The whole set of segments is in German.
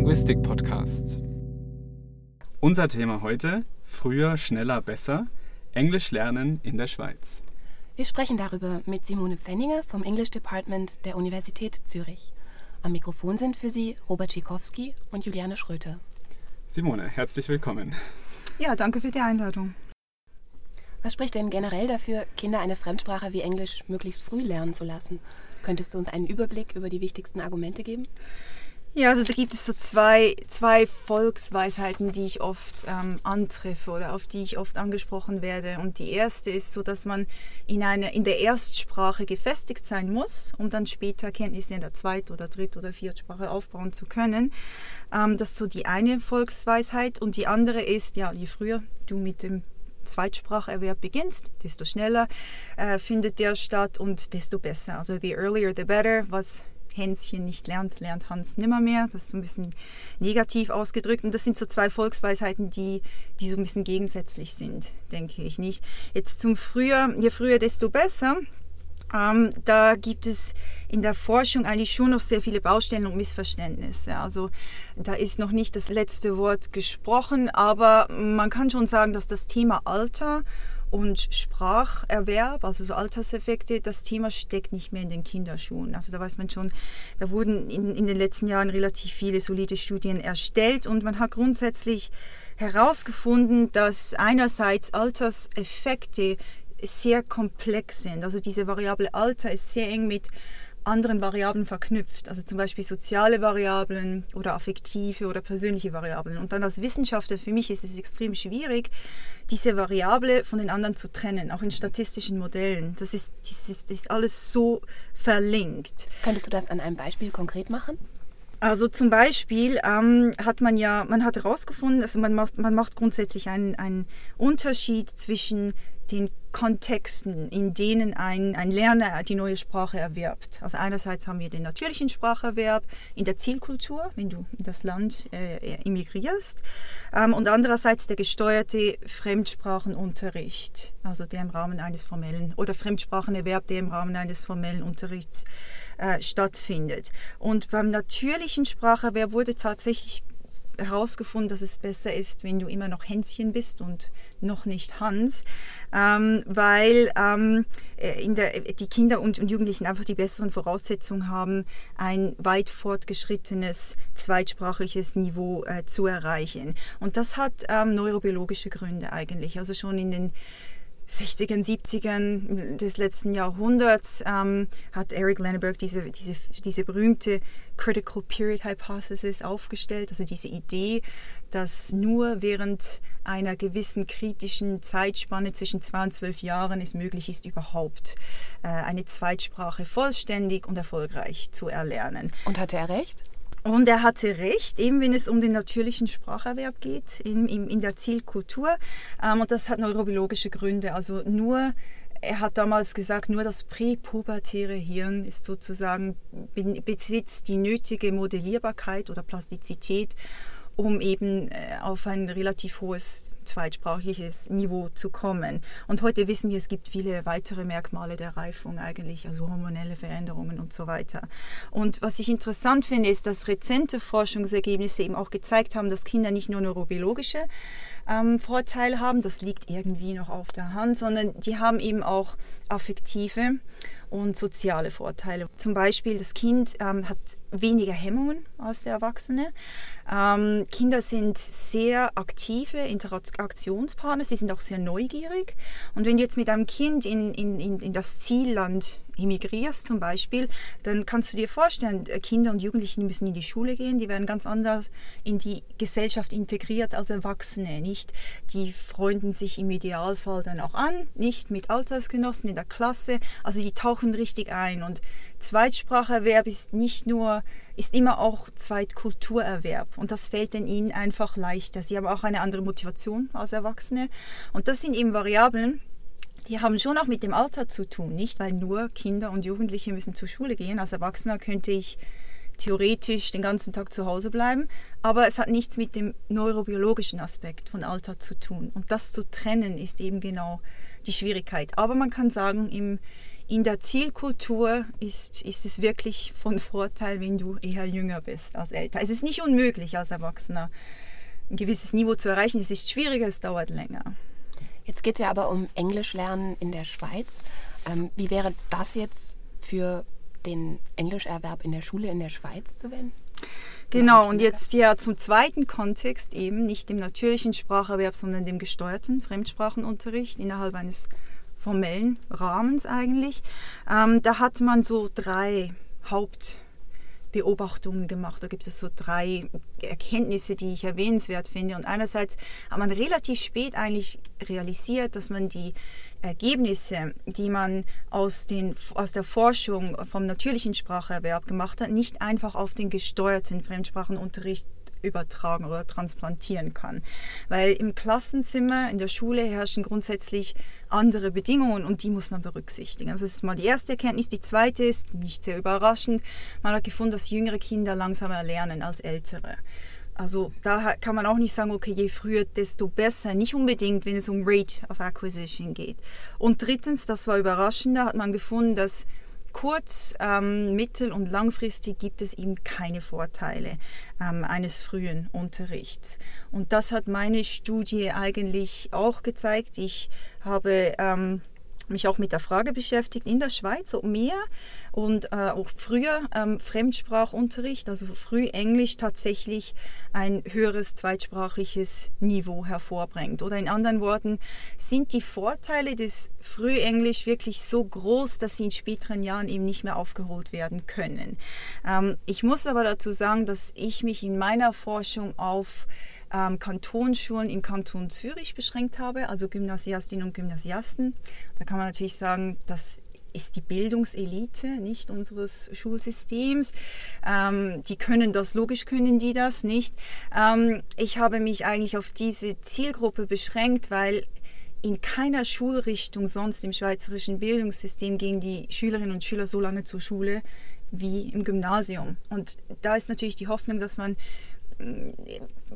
Linguistik Podcasts. Unser Thema heute: Früher, schneller, besser. Englisch lernen in der Schweiz. Wir sprechen darüber mit Simone Pfenninger vom English Department der Universität Zürich. Am Mikrofon sind für Sie Robert Tschikowski und Juliane Schröter. Simone, herzlich willkommen. Ja, danke für die Einladung. Was spricht denn generell dafür, Kinder eine Fremdsprache wie Englisch möglichst früh lernen zu lassen? Könntest du uns einen Überblick über die wichtigsten Argumente geben? Ja, also da gibt es so zwei, zwei Volksweisheiten, die ich oft ähm, antreffe oder auf die ich oft angesprochen werde. Und die erste ist so, dass man in, eine, in der Erstsprache gefestigt sein muss, um dann später Kenntnisse in der Zweit- oder Dritt- oder Viertsprache aufbauen zu können. Ähm, das ist so die eine Volksweisheit. Und die andere ist, ja, je früher du mit dem Zweitspracherwerb beginnst, desto schneller äh, findet der statt und desto besser. Also the earlier the better, was Hänschen nicht lernt, lernt Hans nimmermehr. Das ist so ein bisschen negativ ausgedrückt. Und das sind so zwei Volksweisheiten, die, die so ein bisschen gegensätzlich sind, denke ich nicht. Jetzt zum Früher, je früher, desto besser. Ähm, da gibt es in der Forschung eigentlich schon noch sehr viele Baustellen und Missverständnisse. Also da ist noch nicht das letzte Wort gesprochen, aber man kann schon sagen, dass das Thema Alter und Spracherwerb, also so Alterseffekte, das Thema steckt nicht mehr in den Kinderschuhen. Also da weiß man schon, da wurden in, in den letzten Jahren relativ viele solide Studien erstellt und man hat grundsätzlich herausgefunden, dass einerseits Alterseffekte sehr komplex sind. Also diese Variable Alter ist sehr eng mit anderen Variablen verknüpft, also zum Beispiel soziale Variablen oder affektive oder persönliche Variablen. Und dann als Wissenschaftler, für mich ist es extrem schwierig, diese Variable von den anderen zu trennen, auch in statistischen Modellen. Das ist, das ist, das ist alles so verlinkt. Könntest du das an einem Beispiel konkret machen? Also zum Beispiel ähm, hat man ja, man hat herausgefunden, also man macht, man macht grundsätzlich einen, einen Unterschied zwischen den Kontexten, in denen ein, ein Lerner die neue Sprache erwirbt. Also einerseits haben wir den natürlichen Spracherwerb in der Zielkultur, wenn du in das Land äh, immigrierst, ähm, und andererseits der gesteuerte Fremdsprachenunterricht, also der im Rahmen eines formellen, oder Fremdsprachenerwerb, der im Rahmen eines formellen Unterrichts äh, stattfindet. Und beim natürlichen Spracherwerb wurde tatsächlich herausgefunden, dass es besser ist, wenn du immer noch Hänschen bist und noch nicht Hans, ähm, weil ähm, äh, der, die Kinder und, und, Jugendlichen einfach die besseren Voraussetzungen haben, ein weit fortgeschrittenes zweitsprachliches Niveau äh, zu erreichen. Und das hat ähm, neurobiologische Gründe eigentlich. Also schon in den 60ern, 70ern des letzten Jahrhunderts ähm, hat Eric Lenneberg diese, diese, diese berühmte Critical Period Hypothesis aufgestellt, also diese Idee, dass nur während einer gewissen kritischen Zeitspanne zwischen zwei und zwölf Jahren es möglich ist, überhaupt äh, eine Zweitsprache vollständig und erfolgreich zu erlernen. Und hatte er recht? Und er hatte recht, eben wenn es um den natürlichen Spracherwerb geht, in, in, in der Zielkultur. Ähm, und das hat neurobiologische Gründe. Also nur, er hat damals gesagt, nur das präpubertäre Hirn ist sozusagen, besitzt die nötige Modellierbarkeit oder Plastizität, um eben äh, auf ein relativ hohes zweitsprachliches Niveau zu kommen. Und heute wissen wir, es gibt viele weitere Merkmale der Reifung eigentlich, also hormonelle Veränderungen und so weiter. Und was ich interessant finde, ist, dass rezente Forschungsergebnisse eben auch gezeigt haben, dass Kinder nicht nur neurobiologische ähm, Vorteile haben, das liegt irgendwie noch auf der Hand, sondern die haben eben auch affektive und soziale Vorteile. Zum Beispiel, das Kind ähm, hat weniger Hemmungen als der Erwachsene. Ähm, Kinder sind sehr aktive Interaktionspartner, sie sind auch sehr neugierig. Und wenn du jetzt mit einem Kind in, in, in das Zielland emigrierst zum Beispiel, dann kannst du dir vorstellen, äh, Kinder und Jugendliche müssen in die Schule gehen, die werden ganz anders in die Gesellschaft integriert als Erwachsene, nicht? Die freunden sich im Idealfall dann auch an, nicht mit Altersgenossen in der Klasse, also die tauchen richtig ein und Zweitspracherwerb ist nicht nur, ist immer auch Zweitkulturerwerb und das fällt dann ihnen einfach leichter. Sie haben auch eine andere Motivation als Erwachsene und das sind eben Variablen, die haben schon auch mit dem Alter zu tun, nicht? Weil nur Kinder und Jugendliche müssen zur Schule gehen. Als Erwachsener könnte ich theoretisch den ganzen Tag zu Hause bleiben, aber es hat nichts mit dem neurobiologischen Aspekt von Alter zu tun. Und das zu trennen ist eben genau die Schwierigkeit. Aber man kann sagen, im, in der Zielkultur ist, ist es wirklich von Vorteil, wenn du eher jünger bist als älter. Es ist nicht unmöglich als Erwachsener ein gewisses Niveau zu erreichen. Es ist schwieriger, es dauert länger. Jetzt geht es ja aber um Englisch lernen in der Schweiz. Ähm, wie wäre das jetzt für den Englischerwerb in der Schule in der Schweiz zu wenden? Genau, und jetzt ja zum zweiten Kontext eben, nicht dem natürlichen Spracherwerb, sondern dem gesteuerten Fremdsprachenunterricht innerhalb eines formellen Rahmens eigentlich. Ähm, da hat man so drei Hauptbeobachtungen gemacht. Da gibt es so drei Erkenntnisse, die ich erwähnenswert finde. Und einerseits hat man relativ spät eigentlich realisiert, dass man die Ergebnisse, die man aus, den, aus der Forschung vom natürlichen Spracherwerb gemacht hat, nicht einfach auf den gesteuerten Fremdsprachenunterricht übertragen oder transplantieren kann. Weil im Klassenzimmer, in der Schule herrschen grundsätzlich andere Bedingungen und die muss man berücksichtigen. Also das ist mal die erste Erkenntnis. Die zweite ist, nicht sehr überraschend, man hat gefunden, dass jüngere Kinder langsamer lernen als ältere. Also da kann man auch nicht sagen, okay, je früher, desto besser. Nicht unbedingt, wenn es um Rate of Acquisition geht. Und drittens, das war überraschender, hat man gefunden, dass kurz-, ähm, mittel- und langfristig gibt es eben keine Vorteile ähm, eines frühen Unterrichts. Und das hat meine Studie eigentlich auch gezeigt. Ich habe ähm, mich auch mit der Frage beschäftigt in der Schweiz, ob mehr und äh, auch früher ähm, Fremdsprachunterricht, also früh Englisch tatsächlich ein höheres zweitsprachliches Niveau hervorbringt. Oder in anderen Worten, sind die Vorteile des Frühenglisch wirklich so groß, dass sie in späteren Jahren eben nicht mehr aufgeholt werden können. Ähm, ich muss aber dazu sagen, dass ich mich in meiner Forschung auf ähm, Kantonsschulen im Kanton Zürich beschränkt habe, also Gymnasiastinnen und Gymnasiasten. Da kann man natürlich sagen, das ist die Bildungselite, nicht unseres Schulsystems. Ähm, die können das, logisch können die das nicht. Ähm, ich habe mich eigentlich auf diese Zielgruppe beschränkt, weil in keiner Schulrichtung sonst im schweizerischen Bildungssystem gehen die Schülerinnen und Schüler so lange zur Schule wie im Gymnasium. Und da ist natürlich die Hoffnung, dass man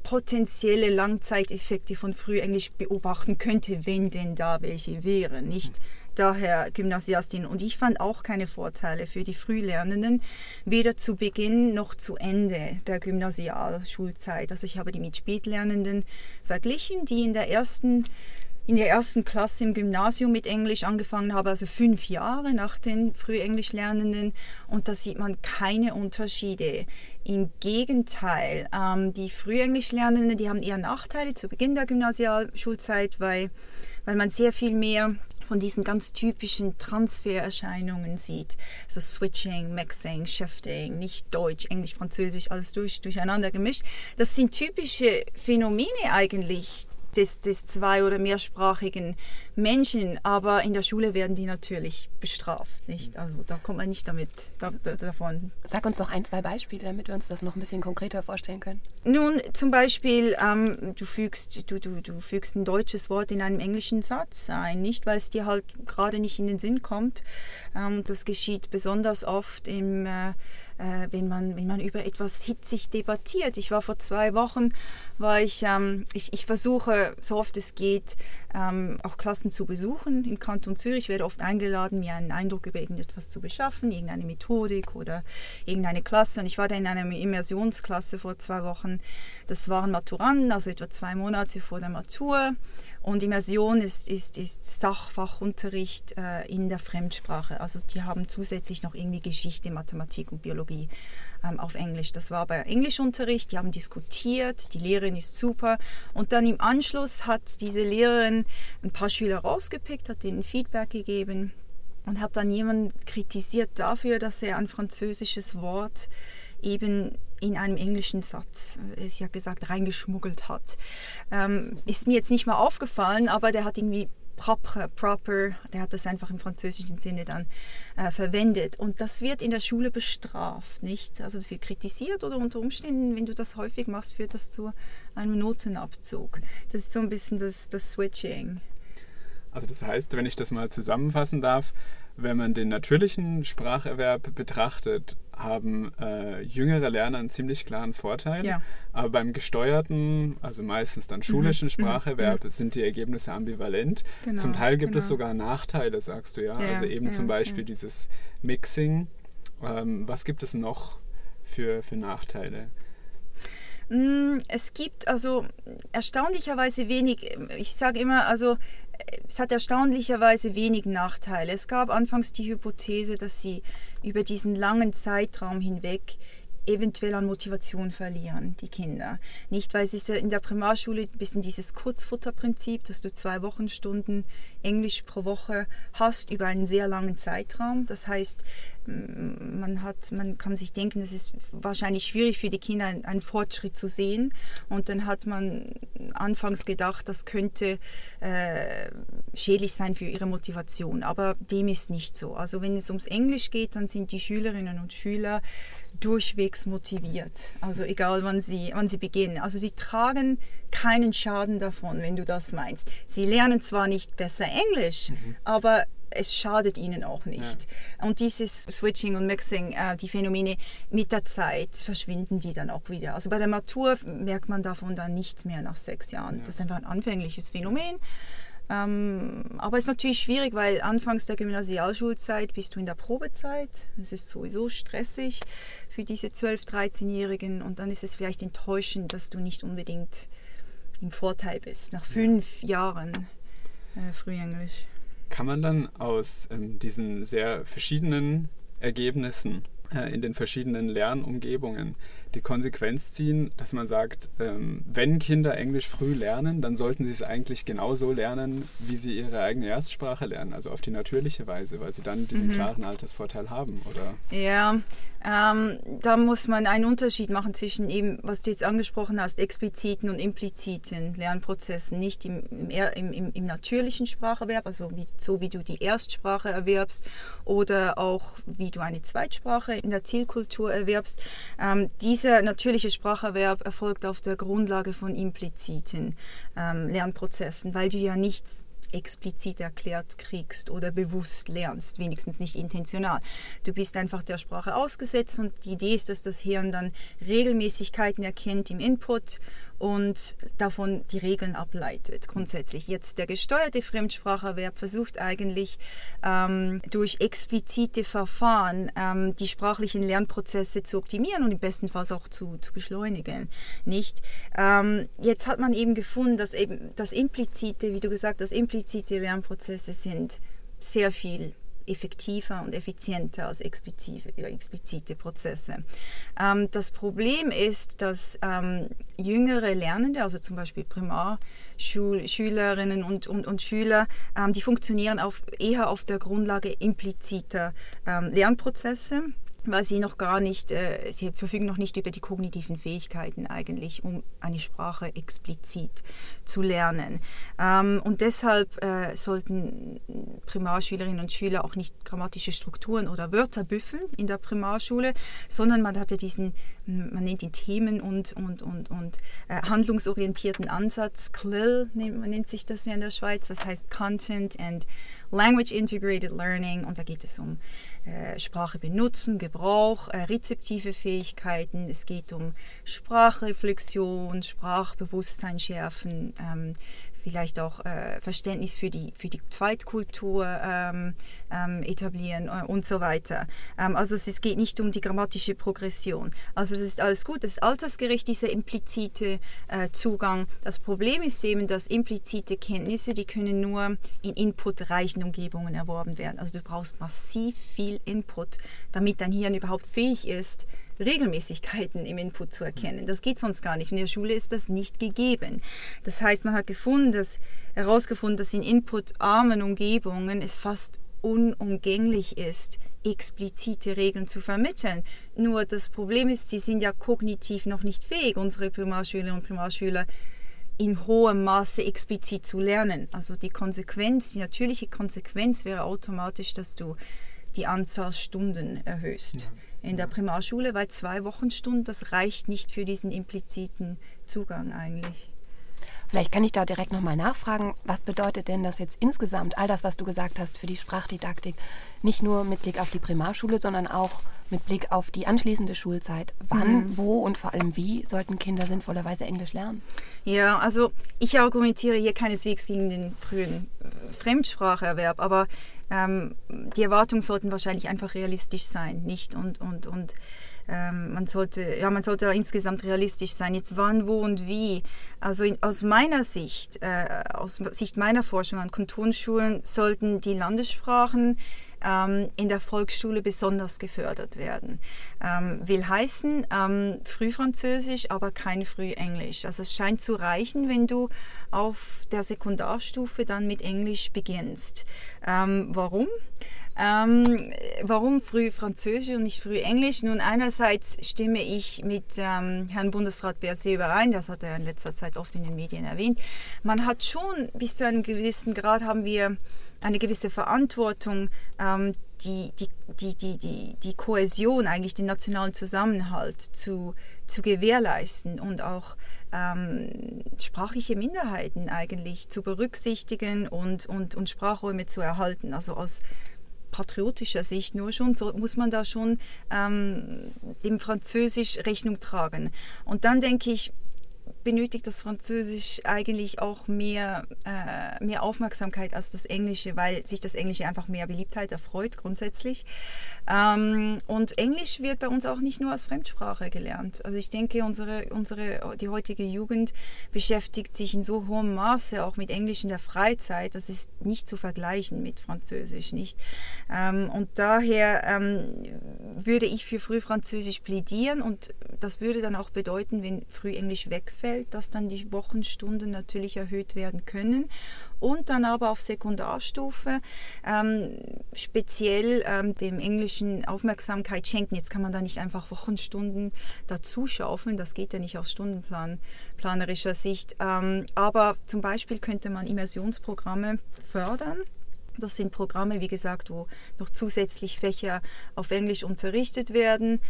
potenzielle Langzeiteffekte von Frühenglisch beobachten könnte, wenn denn da welche wären. Nicht daher Gymnasiastin. Und ich fand auch keine Vorteile für die Frühlernenden, weder zu Beginn noch zu Ende der Gymnasialschulzeit. Also ich habe die mit Spätlernenden verglichen, die in der ersten in der ersten Klasse im Gymnasium mit Englisch angefangen haben, also fünf Jahre nach den Frühenglischlernenden. Und da sieht man keine Unterschiede. Im Gegenteil, ähm, die Frühenglischlernenden, die haben eher Nachteile zu Beginn der Gymnasialschulzeit, weil, weil man sehr viel mehr von diesen ganz typischen Transfererscheinungen sieht. Also Switching, Maxing, Shifting, nicht Deutsch, Englisch, Französisch, alles durch, durcheinander gemischt. Das sind typische Phänomene eigentlich, des, des zwei- oder mehrsprachigen Menschen, aber in der Schule werden die natürlich bestraft. Nicht? Also da kommt man nicht damit da, da, davon. Sag uns doch ein, zwei Beispiele, damit wir uns das noch ein bisschen konkreter vorstellen können. Nun, zum Beispiel, ähm, du, fügst, du, du, du fügst ein deutsches Wort in einem englischen Satz ein, nicht weil es dir halt gerade nicht in den Sinn kommt. Ähm, das geschieht besonders oft im äh, äh, wenn, man, wenn man über etwas hitzig debattiert. Ich war vor zwei Wochen, war ich, ähm, ich, ich versuche, so oft es geht, ähm, auch Klassen zu besuchen im Kanton Zürich. Ich werde oft eingeladen, mir einen Eindruck über irgendetwas zu beschaffen, irgendeine Methodik oder irgendeine Klasse. Und ich war da in einer Immersionsklasse vor zwei Wochen. Das waren Maturanden, also etwa zwei Monate vor der Matur. Und Immersion ist, ist, ist Sachfachunterricht äh, in der Fremdsprache. Also die haben zusätzlich noch irgendwie Geschichte, Mathematik und Biologie ähm, auf Englisch. Das war aber Englischunterricht, die haben diskutiert, die Lehrerin ist super. Und dann im Anschluss hat diese Lehrerin ein paar Schüler rausgepickt, hat ihnen Feedback gegeben und hat dann jemanden kritisiert dafür, dass er ein französisches Wort eben in einem englischen Satz, äh, sie hat gesagt, reingeschmuggelt hat. Ähm, ist mir jetzt nicht mal aufgefallen, aber der hat irgendwie proper, proper, der hat das einfach im französischen Sinne dann äh, verwendet. Und das wird in der Schule bestraft, nicht? Also es wird kritisiert oder unter Umständen, wenn du das häufig machst, führt das zu einem Notenabzug. Das ist so ein bisschen das, das Switching. Also das heißt, wenn ich das mal zusammenfassen darf, wenn man den natürlichen Spracherwerb betrachtet, haben äh, jüngere Lerner einen ziemlich klaren Vorteil. Ja. Aber beim gesteuerten, also meistens dann schulischen Spracherwerb, sind die Ergebnisse ambivalent. Genau, zum Teil gibt es genau. sogar Nachteile, sagst du ja. Ja, also eben ja, zum Beispiel dieses Mixing. Ähm, was gibt es noch für, für Nachteile? Mm, Es gibt also erstaunlicherweise wenig, ich sage immer, also es hat erstaunlicherweise wenig Nachteile. Es gab anfangs die Hypothese, dass sie über diesen langen Zeitraum hinweg eventuell an Motivation verlieren, die Kinder. Nicht, weil es ist ja in der Primarschule ein bisschen dieses Kurzfutterprinzip, dass du zwei Wochenstunden Englisch pro Woche hast über einen sehr langen Zeitraum. Das heißt, man, hat, man kann sich denken, es ist wahrscheinlich schwierig für die Kinder, einen- einen Fortschritt zu sehen. Und dann hat man anfangs gedacht, das könnte äh, schädlich sein für ihre Motivation. Aber dem ist nicht so. Also wenn es ums Englisch geht, dann sind die Schülerinnen und Schüler durchwegs motiviert. Also egal wann sie, wann sie beginnen. Also sie tragen keinen Schaden davon, wenn du das meinst. Sie lernen zwar nicht besser Englisch, aber es schadet ihnen auch nicht. Und dieses Switching und Mixing, äh, die Phänomene mit der Zeit verschwinden die dann auch wieder. Also bei der Matur merkt man davon dann nichts mehr nach sechs Jahren. Das ist einfach ein anfängliches Phänomen. Ähm, aber es ist natürlich schwierig, weil anfangs der Gymnasialschulzeit bist du in der Probezeit. Es ist sowieso stressig für diese 12-, 13-Jährigen und dann ist es vielleicht enttäuschend, dass du nicht unbedingt im Vorteil bist nach fünf Jahren äh, Frühenglisch. Kann man dann aus ähm, diesen sehr verschiedenen Ergebnissen äh, in den verschiedenen Lernumgebungen die Konsequenz ziehen, dass man sagt, ähm, wenn Kinder Englisch früh lernen, dann sollten sie es eigentlich genauso lernen, wie sie ihre eigene Erstsprache lernen, also auf die natürliche Weise, weil sie dann diesen klaren Altersvorteil haben, oder? Ja, ähm, da muss man einen Unterschied machen zwischen eben, was du jetzt angesprochen hast, expliziten und impliziten Lernprozessen. Nicht im, im, im, im, natürlichen Spracherwerb, also wie, so wie du die Erstsprache erwerbst oder auch wie du eine Zweitsprache in der Zielkultur erwerbst. Ähm, dieser natürliche Spracherwerb erfolgt auf der Grundlage von impliziten ähm, Lernprozessen, weil du ja nichts explizit erklärt kriegst oder bewusst lernst, wenigstens nicht intentional. Du bist einfach der Sprache ausgesetzt und die Idee ist, dass das Hirn dann Regelmäßigkeiten erkennt im Input und davon die Regeln ableitet, grundsätzlich. Jetzt der gesteuerte Fremdspracherwerb versucht eigentlich ähm, durch explizite Verfahren ähm, die sprachlichen Lernprozesse zu optimieren und im besten Fall auch zu, zu beschleunigen. Nicht? Ähm, jetzt hat man eben gefunden, dass eben das implizite, wie du gesagt hast, implizite Lernprozesse sind sehr viel effektiver und effizienter als explizite, Prozesse. Ähm, das Problem ist, dass ähm, jüngere Lernende, also zum Beispiel Primarschülerinnen und, und, und Schüler, ähm, die funktionieren auf, eher auf der Grundlage impliziter ähm, Lernprozesse weil sie noch gar nicht, äh, sie verfügen noch nicht über die kognitiven Fähigkeiten eigentlich, um eine Sprache explizit zu lernen. Ähm, und deshalb äh, sollten Primarschülerinnen und Schüler auch nicht grammatische Strukturen oder Wörter büffeln in der Primarschule, sondern man hatte diesen, man nennt ihn Themen- und, und, und, und äh, handlungsorientierten Ansatz, CLIL nennt, man nennt sich das ja in der Schweiz, das heißt Content and Language Integrated Learning. Und da geht es um äh, Sprache benutzen, Gebrauch, äh, rezeptive Fähigkeiten, es geht um Sprachreflexion, Sprachbewusstsein schärfen, ähm, vielleicht auch äh, Verständnis für die, für die Zweitkultur ähm, ähm, etablieren äh, und so weiter. Ähm, also es, es geht nicht um die grammatische Progression. Also es ist alles gut, das ist altersgerecht, dieser implizite äh, Zugang. Das Problem ist eben, dass implizite Kenntnisse, die können nur in inputreichen Umgebungen erworben werden. Also du brauchst massiv viel Input, damit dein Hirn überhaupt fähig ist, Regelmäßigkeiten im Input zu erkennen. Das geht sonst gar nicht. In der Schule ist das nicht gegeben. Das heißt, man hat gefunden, dass, herausgefunden, dass in inputarmen Umgebungen es fast unumgänglich ist, explizite Regeln zu vermitteln. Nur das Problem ist, sie sind ja kognitiv noch nicht fähig, unsere Primarschülerinnen und Primarschüler in hohem Maße explizit zu lernen. Also die Konsequenz, die natürliche Konsequenz wäre automatisch, dass du die Anzahl Stunden erhöhst in der Primarschule, weil zwei Wochenstunden, das reicht nicht für diesen impliziten Zugang eigentlich. Vielleicht kann ich da direkt nochmal nachfragen, was bedeutet denn das jetzt insgesamt, all das, was du gesagt hast für die Sprachdidaktik, nicht nur mit Blick auf die Primarschule, sondern auch mit Blick auf die anschließende Schulzeit. Wann, mhm. wo und vor allem wie sollten Kinder sinnvollerweise Englisch lernen? Ja, also ich argumentiere hier keineswegs gegen den frühen äh, Fremdspracherwerb, aber ähm, die Erwartungen sollten wahrscheinlich einfach realistisch sein, nicht? Und, und, und ähm, man, sollte, ja, man sollte insgesamt realistisch sein. Jetzt wann, wo und wie. Also in, aus meiner Sicht, äh, aus Sicht meiner Forschung an Kantonsschulen, sollten die Landessprachen ähm, in der Volksschule besonders gefördert werden. Ähm, will heißen, ähm, Frühfranzösisch, aber kein Frühenglisch. Also es scheint zu reichen, wenn du auf der Sekundarstufe dann mit Englisch beginnst. Ähm, warum? Ähm, warum früh Französisch und nicht früh Englisch? Nun, einerseits stimme ich mit ähm, Herrn Bundesrat Berset überein, das hat er in letzter Zeit oft in den Medien erwähnt. Man hat schon, bis zu einem gewissen Grad haben wir eine gewisse Verantwortung, ähm, die, die, die, die, die, die Kohäsion, eigentlich den nationalen Zusammenhalt zu, zu gewährleisten und auch ähm, sprachliche Minderheiten eigentlich zu berücksichtigen und, und, und Sprachräume zu erhalten. Also aus patriotischer Sicht nur schon, so muss man da schon ähm, dem Französisch Rechnung tragen. Und dann denke ich, benötigt das Französisch eigentlich auch mehr, äh, mehr Aufmerksamkeit als das Englische, weil sich das Englische einfach mehr Beliebtheit erfreut grundsätzlich. Ähm, und Englisch wird bei uns auch nicht nur als Fremdsprache gelernt. Also ich denke, unsere, unsere, die heutige Jugend beschäftigt sich in so hohem Maße auch mit Englisch in der Freizeit, das ist nicht zu vergleichen mit Französisch, nicht? Ähm, und daher ähm, würde ich für Frühfranzösisch plädieren und das würde dann auch bedeuten, wenn Frühenglisch wegfällt, dass dann die Wochenstunden natürlich erhöht werden können und dann aber auf Sekundarstufe ähm, speziell ähm, dem Englischen Aufmerksamkeit schenken. Jetzt kann man da nicht einfach Wochenstunden dazu schaufeln, das geht ja nicht aus stundenplanerischer Sicht. Ähm, aber zum Beispiel könnte man Immersionsprogramme fördern. Das sind Programme, wie gesagt, wo noch zusätzlich Fächer auf Englisch unterrichtet werden.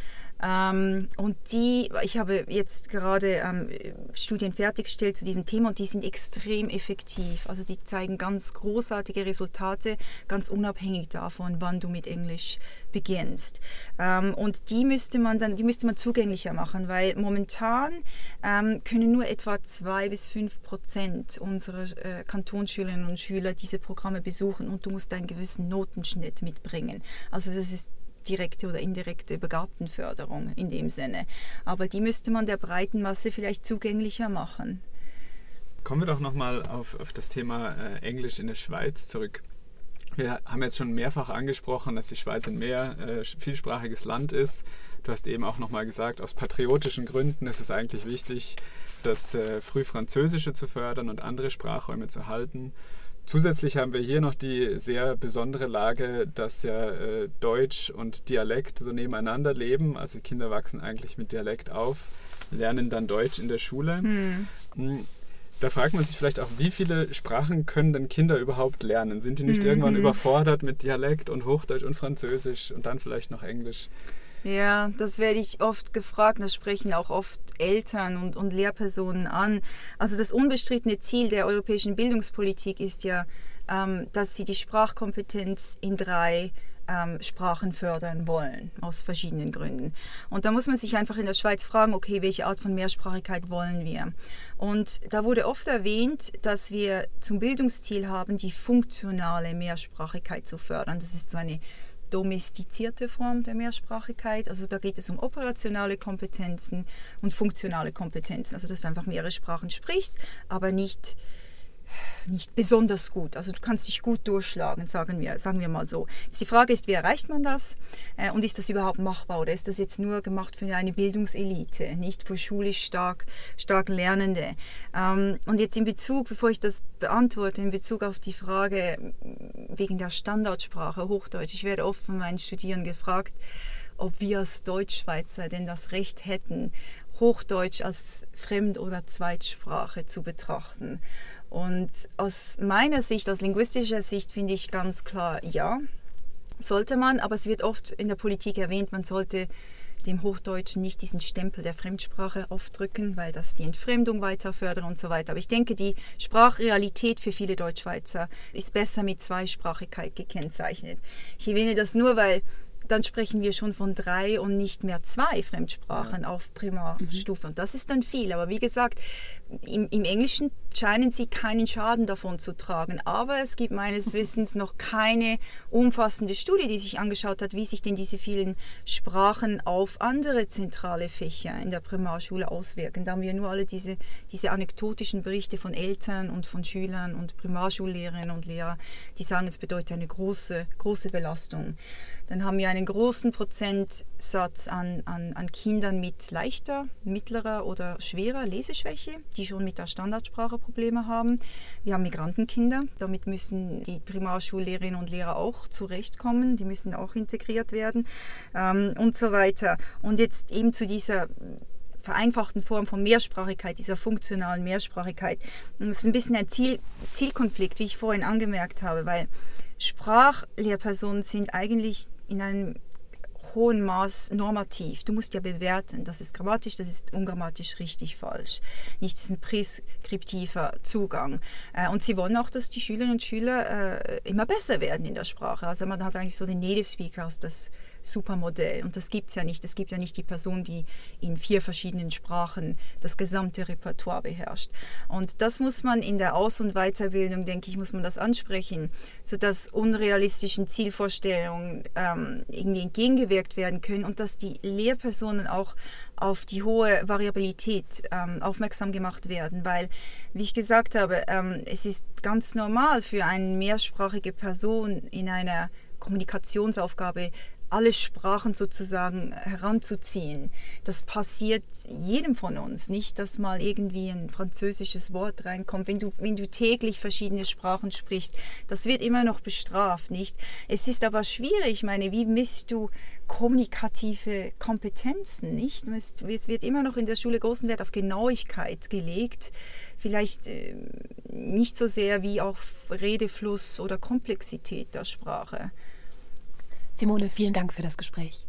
Ähm, und die, ich habe jetzt gerade ähm, Studien fertiggestellt zu diesem Thema und die sind extrem effektiv. Also die zeigen ganz großartige Resultate, ganz unabhängig davon, wann du mit Englisch beginnst. Ähm, und die müsste man dann, die müsste man zugänglicher machen, weil momentan ähm, können nur etwa zwei bis fünf Prozent unserer äh, Kantonsschülerinnen und Schüler diese Programme besuchen und du musst einen gewissen Notenschnitt mitbringen. Also das ist direkte oder indirekte Begabtenförderung in dem Sinne. Aber die müsste man der breiten Masse vielleicht zugänglicher machen. Kommen wir doch nochmal auf, auf das Thema äh, Englisch in der Schweiz zurück. Wir haben jetzt schon mehrfach angesprochen, dass die Schweiz ein mehr äh, vielsprachiges Land ist. Du hast eben auch nochmal gesagt, aus patriotischen Gründen ist es eigentlich wichtig, das äh, Frühfranzösische zu fördern und andere Sprachräume zu halten. Zusätzlich haben wir hier noch die sehr besondere Lage, dass ja äh, Deutsch und Dialekt so nebeneinander leben. Also Kinder wachsen eigentlich mit Dialekt auf, lernen dann Deutsch in der Schule. Hm. hm. Da fragt man sich vielleicht auch, wie viele Sprachen können denn Kinder überhaupt lernen? Sind die nicht mhm. irgendwann überfordert mit Dialekt und Hochdeutsch und Französisch und dann vielleicht noch Englisch? Ja, das werde ich oft gefragt. Das sprechen auch oft Eltern und, und Lehrpersonen an. Also das unbestrittene Ziel der europäischen Bildungspolitik ist ja, ähm, dass sie die Sprachkompetenz in drei ähm, Sprachen fördern wollen, aus verschiedenen Gründen. Und da muss man sich einfach in der Schweiz fragen, okay, welche Art von Mehrsprachigkeit wollen wir? Und da wurde oft erwähnt, dass wir zum Bildungsziel haben, die funktionale Mehrsprachigkeit zu fördern. Das ist so eine domestizierte Form der Mehrsprachigkeit. Also da geht es um operationale Kompetenzen und funktionale Kompetenzen. Also dass du einfach mehrere Sprachen sprichst, aber nicht nicht besonders gut. Also du kannst dich gut durchschlagen, sagen wir, sagen wir mal so. Jetzt die Frage ist, wie erreicht man das? Äh, und ist das überhaupt machbar oder ist das jetzt nur gemacht für eine Bildungselite, nicht für schulisch stark, stark Lernende? Ähm, und jetzt in Bezug, bevor ich das beantworte, in Bezug auf die Frage wegen der Standardsprache Hochdeutsch, ich werde oft von meinen Studierenden gefragt, ob wir als Deutschschweizer denn das Recht hätten, Hochdeutsch als Fremd- oder Zweitsprache zu betrachten. Und aus meiner Sicht, aus linguistischer Sicht, finde ich ganz klar, ja, sollte man, aber es wird oft in der Politik erwähnt, man sollte dem Hochdeutschen nicht diesen Stempel der Fremdsprache aufdrücken, weil das die Entfremdung weiter fördert und so weiter. Aber ich denke, die Sprachrealität für viele Deutschschweizer ist besser mit Zweisprachigkeit gekennzeichnet. Ich erwähne das nur, weil dann sprechen wir schon von drei und nicht mehr zwei Fremdsprachen auf Primarstufe. Und das ist dann viel. Aber wie gesagt, im, im, Englischen scheinen sie keinen Schaden davon zu tragen. Aber es gibt meines Wissens noch keine umfassende Studie, die sich angeschaut hat, wie sich denn diese vielen Sprachen auf andere zentrale Fächer in der Primarschule auswirken. Da haben wir nur alle diese, diese anekdotischen Berichte von Eltern und von Schülern und Primarschullehrerinnen und Lehrer, die sagen, es bedeutet eine große, große Belastung. Dann haben wir einen großen Prozentsatz an, an, an Kindern mit leichter, mittlerer oder schwerer Leseschwäche, die schon mit der Standardsprache Probleme haben. Wir haben Migrantenkinder, damit müssen die Primarschullehrerinnen und Lehrer auch zurechtkommen, die müssen auch integriert werden ähm, und so weiter. Und jetzt eben zu dieser vereinfachten Form von Mehrsprachigkeit, dieser funktionalen Mehrsprachigkeit. das ist ein bisschen ein Ziel, Zielkonflikt, wie ich vorhin angemerkt habe, weil Sprachlehrpersonen sind eigentlich in einem hohen Maß normativ. Du musst ja bewerten, das ist grammatisch, das ist ungrammatisch richtig, falsch. Nicht diesen preskriptiver Zugang. Äh, und sie wollen auch, dass die Schülerinnen und Schüler äh, immer besser werden in der Sprache. Also man hat eigentlich so den Native Speaker als das Supermodell. Und das gibt es ja nicht. Es gibt ja nicht die Person, die in vier verschiedenen Sprachen das gesamte Repertoire beherrscht. Und das muss man in der Aus- und Weiterbildung, denke ich, muss man das ansprechen, sodass unrealistischen Zielvorstellungen ähm, irgendwie entgegengewirkt werden können und dass die Lehrpersonen auch auf die hohe Variabilität ähm, aufmerksam gemacht werden, weil, wie ich gesagt habe, ähm, es ist ganz normal für eine mehrsprachige Person in einer Kommunikationsaufgabe alle Sprachen sozusagen heranzuziehen. Das passiert jedem von uns. Nicht, dass mal irgendwie ein französisches Wort reinkommt. Wenn du, wenn du täglich verschiedene Sprachen sprichst, das wird immer noch bestraft, nicht? Es ist aber schwierig. Ich meine, wie misst du kommunikative Kompetenzen, nicht? Es wird immer noch in der Schule großen Wert auf Genauigkeit gelegt. Vielleicht äh, nicht so sehr wie auf Redefluss oder Komplexität der Sprache. Simone, vielen Dank für das Gespräch.